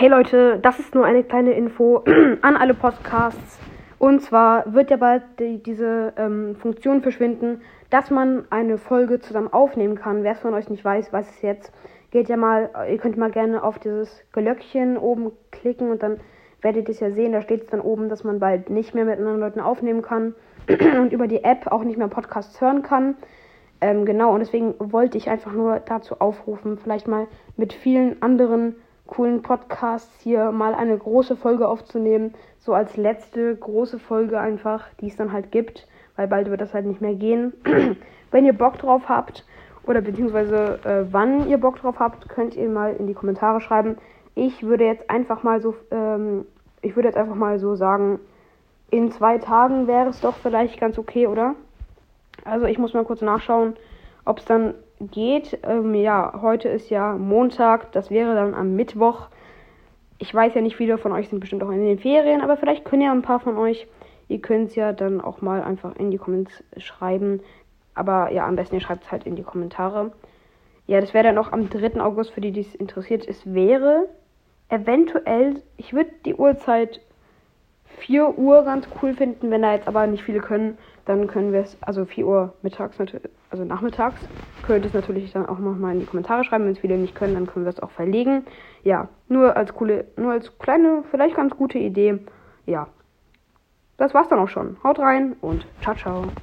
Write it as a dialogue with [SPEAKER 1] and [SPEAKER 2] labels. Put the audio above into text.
[SPEAKER 1] Hey Leute, das ist nur eine kleine Info an alle Podcasts. Und zwar wird ja bald die, diese ähm, Funktion verschwinden, dass man eine Folge zusammen aufnehmen kann. Wer es von euch nicht weiß, weiß es jetzt. Geht ja mal, ihr könnt mal gerne auf dieses Glöckchen oben klicken und dann werdet ihr es ja sehen. Da steht es dann oben, dass man bald nicht mehr mit anderen Leuten aufnehmen kann und über die App auch nicht mehr Podcasts hören kann. Ähm, genau, und deswegen wollte ich einfach nur dazu aufrufen, vielleicht mal mit vielen anderen coolen Podcasts hier mal eine große Folge aufzunehmen. So als letzte große Folge einfach, die es dann halt gibt, weil bald wird das halt nicht mehr gehen. Wenn ihr Bock drauf habt oder beziehungsweise äh, wann ihr Bock drauf habt, könnt ihr mal in die Kommentare schreiben. Ich würde jetzt einfach mal so, ähm, ich würde jetzt einfach mal so sagen, in zwei Tagen wäre es doch vielleicht ganz okay, oder? Also ich muss mal kurz nachschauen, ob es dann geht. Ähm, ja, heute ist ja Montag, das wäre dann am Mittwoch. Ich weiß ja nicht, viele von euch sind bestimmt auch in den Ferien, aber vielleicht können ja ein paar von euch, ihr könnt es ja dann auch mal einfach in die Comments schreiben. Aber ja, am besten ihr schreibt es halt in die Kommentare. Ja, das wäre dann auch am 3. August, für die, die es interessiert. Es wäre eventuell, ich würde die Uhrzeit 4 Uhr ganz cool finden, wenn da jetzt aber nicht viele können, dann können wir es, also 4 Uhr mittags, also nachmittags, könnt ihr es natürlich dann auch nochmal in die Kommentare schreiben. Wenn es viele nicht können, dann können wir es auch verlegen. Ja, nur als coole, nur als kleine, vielleicht ganz gute Idee. Ja. Das war's dann auch schon. Haut rein und ciao, ciao.